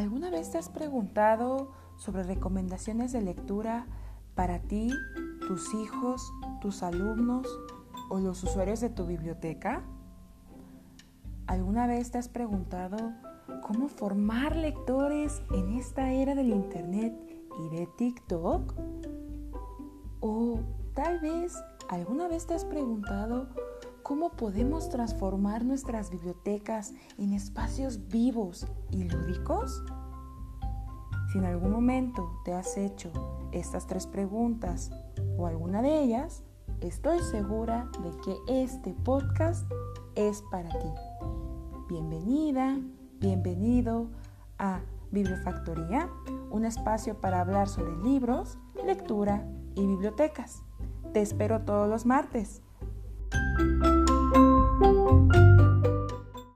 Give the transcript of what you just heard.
¿Alguna vez te has preguntado sobre recomendaciones de lectura para ti, tus hijos, tus alumnos o los usuarios de tu biblioteca? ¿Alguna vez te has preguntado cómo formar lectores en esta era del Internet y de TikTok? ¿O tal vez alguna vez te has preguntado cómo podemos transformar nuestras bibliotecas en espacios vivos y lúdicos? Si en algún momento te has hecho estas tres preguntas o alguna de ellas, estoy segura de que este podcast es para ti. Bienvenida, bienvenido a Bibliofactoría, un espacio para hablar sobre libros, lectura y bibliotecas. Te espero todos los martes.